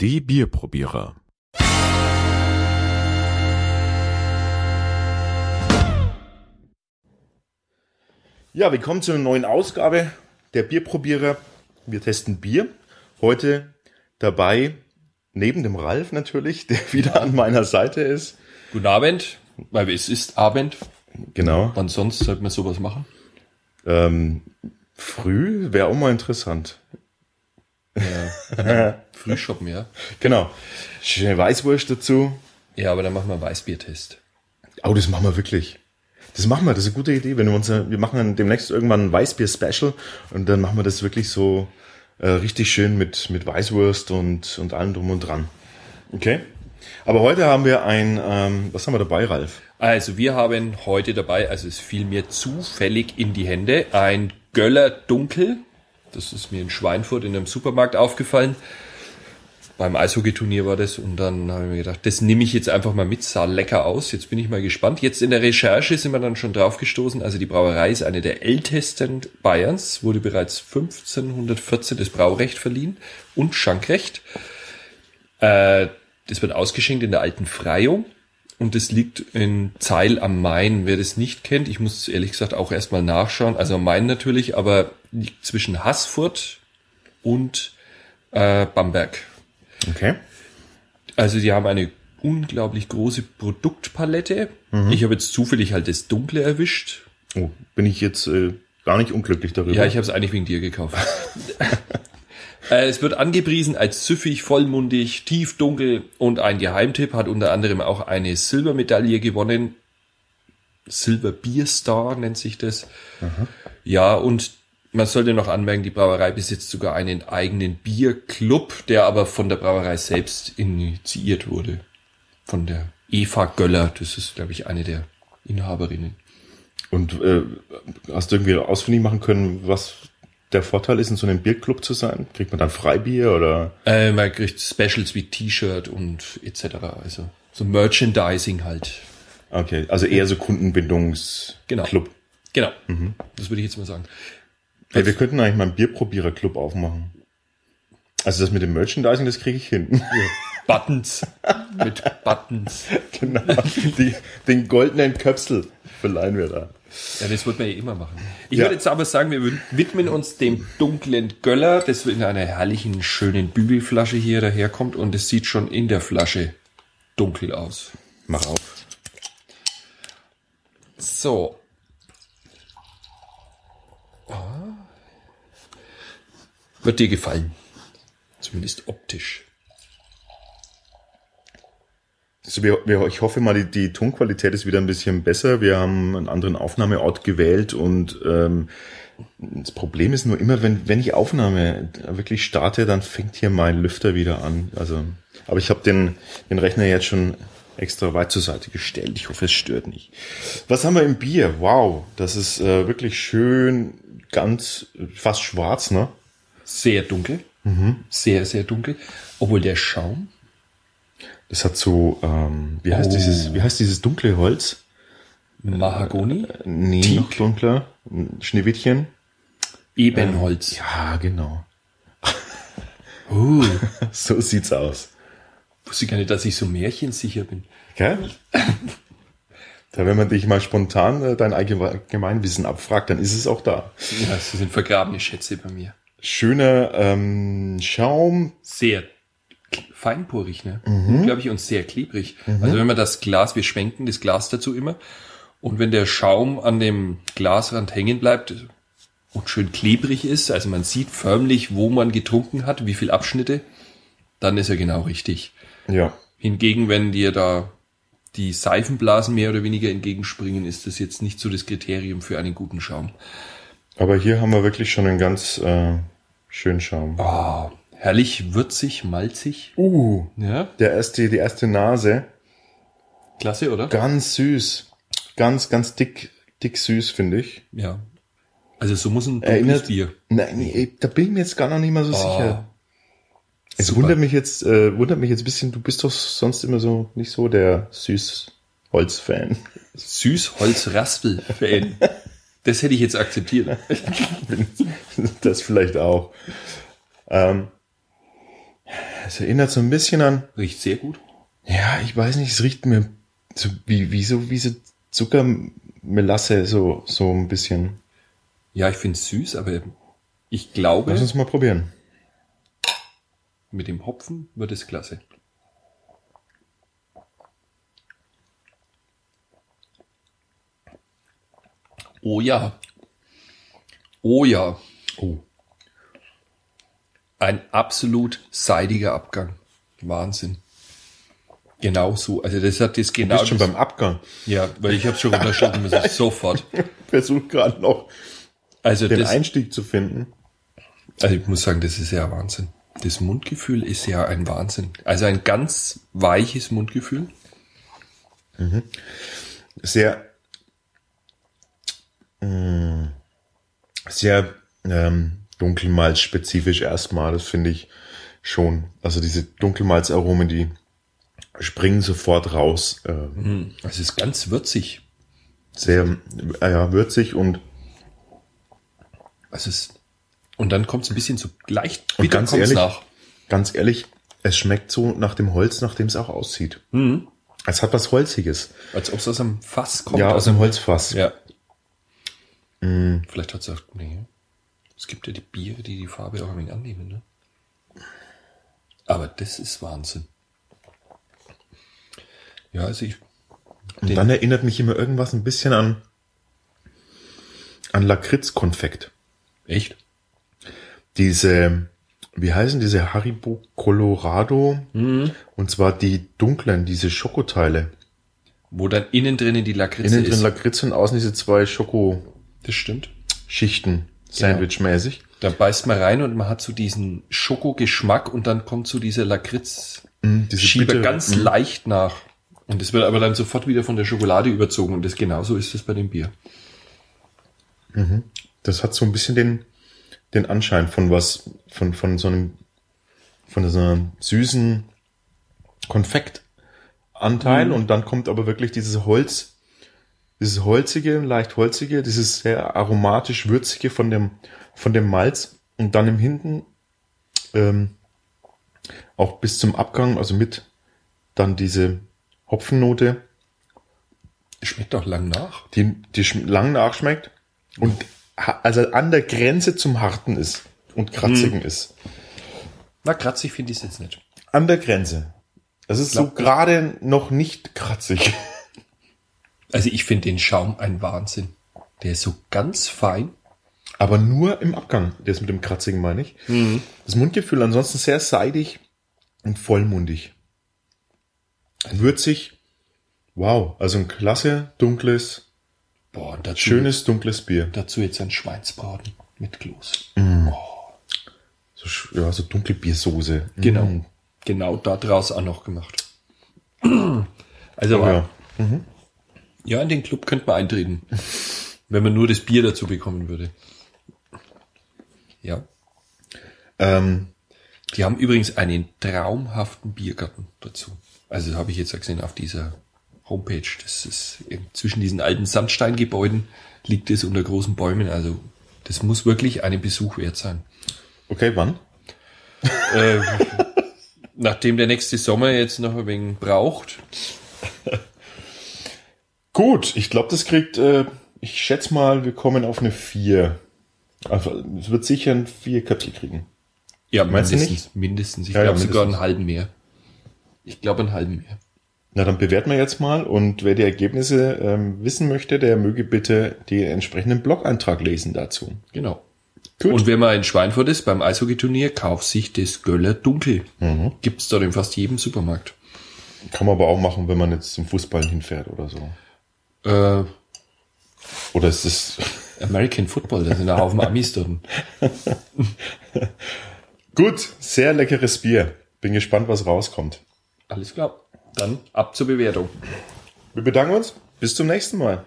Die Bierprobierer. Ja, willkommen zu einer neuen Ausgabe der Bierprobierer. Wir testen Bier. Heute dabei, neben dem Ralf natürlich, der wieder an meiner Seite ist. Guten Abend, weil es ist Abend. Genau. Wann sonst sollte man sowas machen? Ähm, früh wäre auch mal interessant. Frühschoppen, ja. Genau. Schöne Weißwurst dazu. Ja, aber dann machen wir einen Weißbiertest. Oh, das machen wir wirklich. Das machen wir, das ist eine gute Idee. Wenn wir uns, wir machen demnächst irgendwann ein Weißbier-Special und dann machen wir das wirklich so äh, richtig schön mit, mit Weißwurst und, und allem drum und dran. Okay. Aber heute haben wir ein, ähm, was haben wir dabei, Ralf? Also wir haben heute dabei, also es fiel mir zufällig in die Hände, ein Göller Dunkel. Das ist mir in Schweinfurt in einem Supermarkt aufgefallen. Beim Eishockeyturnier war das und dann habe ich mir gedacht, das nehme ich jetzt einfach mal mit, sah lecker aus. Jetzt bin ich mal gespannt. Jetzt in der Recherche sind wir dann schon drauf gestoßen. Also die Brauerei ist eine der ältesten Bayerns, wurde bereits 1514 das Braurecht verliehen und Schankrecht. Äh, das wird ausgeschenkt in der alten Freiung und das liegt in Zeil am Main. Wer das nicht kennt, ich muss ehrlich gesagt auch erstmal nachschauen. Also am Main natürlich, aber liegt zwischen Haßfurt und äh, Bamberg. Okay. Also die haben eine unglaublich große Produktpalette. Ich habe jetzt zufällig halt das Dunkle erwischt. Oh, bin ich jetzt äh, gar nicht unglücklich darüber. Ja, ich habe es eigentlich wegen dir gekauft. Äh, es wird angepriesen als süffig, vollmundig, tiefdunkel und ein Geheimtipp hat unter anderem auch eine Silbermedaille gewonnen. Silver Beer Star nennt sich das. Ja, und man sollte noch anmerken, die Brauerei besitzt sogar einen eigenen Bierclub, der aber von der Brauerei selbst initiiert wurde. Von der Eva Göller, das ist, glaube ich, eine der Inhaberinnen. Und äh, hast du irgendwie ausfindig machen können, was der Vorteil ist, in so einem Bierclub zu sein? Kriegt man dann Freibier oder? Äh, man kriegt Specials wie T-Shirt und etc. Also so Merchandising halt. Okay, also eher so Kundenbindungsclub. Genau. Genau. Das würde ich jetzt mal sagen. Hey, wir könnten eigentlich mal einen Bierprobierer-Club aufmachen. Also das mit dem Merchandising, das kriege ich hin. Buttons. Mit Buttons. genau. Die, den goldenen Köpsel verleihen wir da. Ja, das wird man ja immer machen. Ich Ja. würde jetzt aber sagen, wir widmen uns dem dunklen Göller, das in einer herrlichen, schönen Bügelflasche hier daherkommt und es sieht schon in der Flasche dunkel aus. Mach auf. So. Wird dir gefallen. Zumindest optisch. Also wir, wir, ich hoffe mal, die, die Tonqualität ist wieder ein bisschen besser. Wir haben einen anderen Aufnahmeort gewählt und ähm, das Problem ist nur immer, wenn, wenn ich Aufnahme wirklich starte, dann fängt hier mein Lüfter wieder an. Also, aber ich habe den, den Rechner jetzt schon extra weit zur Seite gestellt. Ich hoffe, es stört nicht. Was haben wir im Bier? Wow, das ist äh, wirklich schön, ganz fast schwarz, ne? Sehr dunkel. Sehr, sehr dunkel. Obwohl der Schaum Das hat so, ähm, wie heißt Oh. dieses, wie heißt dieses dunkle Holz? Mahagoni, Nee, Teak. noch dunkler. Schneewittchen. Ebenholz. Ja, genau. Uh, So sieht's aus. wusste gar nicht, dass ich so märchensicher bin. Gell? Da, wenn man dich mal spontan äh, dein Allgemeinwissen abfragt, dann ist es auch da. Ja, das sind vergrabene Schätze bei mir. Schöner ähm, Schaum. Sehr feinporig, ne? Unglaublich und sehr klebrig. Also wenn man das Glas, wir schwenken das Glas dazu immer. Und wenn der Schaum an dem Glasrand hängen bleibt und schön klebrig ist, also man sieht förmlich, wo man getrunken hat, wie viel Abschnitte, dann ist er genau richtig. Ja. Hingegen, wenn dir da die Seifenblasen mehr oder weniger entgegenspringen, ist das jetzt nicht so das Kriterium für einen guten Schaum. Aber hier haben wir wirklich schon einen ganz äh, schönen Schaum. Ah, herrlich würzig, malzig. Uh, Ja, der erste, die erste Nase. klasse, oder? Ganz süß. Ganz, ganz dick, dick süß, finde ich. Ja. Also so muss ein Erinnert, Bier. Nein, nee, da bin ich mir jetzt gar noch nicht mal so sicher. Es super. wundert mich jetzt, äh, wundert mich jetzt ein bisschen, du bist doch sonst immer so, nicht so der Süßholz-Fan. Süßholz-Raspel-Fan. das hätte ich jetzt akzeptiert. das vielleicht auch. Ähm, Es erinnert so ein bisschen an, Riecht sehr gut. ja, ich weiß nicht, es riecht mir so wie, wie so, wie so Zuckermelasse, so, so ein bisschen. Ja, ich finde es süß, aber ich glaube, Lass uns mal probieren. mit dem Hopfen wird es klasse. Oh ja. Oh ja. Oh. Ein absolut seidiger Abgang. Wahnsinn. Genau so. Also das hat das Du genau. bist schon das- beim Abgang. ja, weil ich habe schon runterschlucken müssen. Sofort. Versuch gerade noch Also den das, Einstieg zu finden. Also ich muss sagen, das ist ja Wahnsinn. Das Mundgefühl ist ja ein Wahnsinn. Also ein ganz weiches Mundgefühl. Sehr, mh, sehr ähm, Dunkelmalz-spezifisch erstmal, das finde ich schon. Also diese Dunkelmalzaromen, die springen sofort raus. Äh, Hm, Es ist ganz würzig. sehr äh, ja, würzig und, es, und dann kommt es ein bisschen so leicht und bitter ganz kommt's ehrlich, nach. ganz ehrlich, es schmeckt so nach dem Holz, nach dem es auch aussieht. Mhm. Es hat was Holziges. Als ob es aus einem Fass kommt. ja, aus dem Holzfass. Ja. Vielleicht hat es auch, nee. Es gibt ja die Biere, die die Farbe auch wenig annehmen, ne? Aber das ist Wahnsinn. Ja, also ich, Und dann erinnert mich immer irgendwas ein bisschen an, an Lakritzkonfekt. echt? Diese, wie heißen diese Haribo Colorado? Mhm. Und zwar die dunklen, diese Schokoteile. Wo dann innen drinnen die Lakritze Innen drin ist. Lakritz und außen diese zwei Schokoschichten, das stimmt. Sandwich-mäßig. Da beißt man rein und man hat so diesen Schokogeschmack und dann kommt so dieser Lakritz Mm, diese Schieber bittere- ganz mm. leicht nach. Und das wird aber dann sofort wieder von der Schokolade überzogen und das genauso ist es bei dem Bier. Das hat so ein bisschen den, den Anschein von was, von, von so einem, von so einem süßen Konfektanteil Mhm. und dann kommt aber wirklich dieses Holz, dieses holzige, leicht holzige, dieses sehr aromatisch würzige von dem, von dem Malz und dann im Hinten, ähm, auch bis zum Abgang, also mit dann diese Hopfennote, Schmeckt auch lang nach. die, die lang nachschmeckt und also an der Grenze zum Harten ist und kratzigen ist. Na, kratzig finde ich es jetzt nicht. An der Grenze. Es ist so Glaub- gerade noch nicht kratzig. Also ich finde den Schaum ein Wahnsinn. Der ist so ganz fein. Aber nur im Abgang. Das mit dem Kratzigen meine ich. Das Mundgefühl ansonsten sehr seidig und vollmundig. Würzig. Wow. Also ein klasse, dunkles, Boah, dazu, schönes, dunkles Bier. dazu jetzt ein Schweinsbraten mit Kloß. So, sch- ja, so dunkle Biersoße. Genau. Mm. Genau da draus auch noch gemacht. Also Oh, ja. ja. Ja, in den Club könnte man eintreten. wenn man nur das Bier dazu bekommen würde. Ja. Ähm, Die haben übrigens einen traumhaften Biergarten dazu. Also habe ich jetzt gesehen auf dieser Homepage. Das ist zwischen diesen alten Sandsteingebäuden liegt es unter großen Bäumen. Also das muss wirklich einen Besuch wert sein. okay, wann? Äh, nachdem der nächste Sommer jetzt noch ein wenig braucht. Gut, ich glaube, das kriegt, äh, ich schätze mal, wir kommen auf eine 4. Also, es wird sicher ein 4 Köpfel kriegen. Ja, Meinst du mindestens. Mindestens. Ich Ja, ja, glaube sogar mindestens. einen halben mehr. Ich glaube einen halben mehr. Na, dann bewerten wir jetzt mal und wer die Ergebnisse ähm, wissen möchte, der möge bitte den entsprechenden Blog-Eintrag lesen dazu. Genau. Gut. Und wenn man in Schweinfurt ist beim Eishockeyturnier, kauft sich das Göller Dunkel. Gibt's dort in fast jedem Supermarkt. Kann man aber auch machen, wenn man jetzt zum Fußball hinfährt oder so. Äh, Oder ist es American Football, da sind ein Haufen Amis dort. gut, sehr leckeres Bier. Bin gespannt, was rauskommt. Alles klar. Dann ab zur Bewertung. Wir bedanken uns. Bis zum nächsten Mal.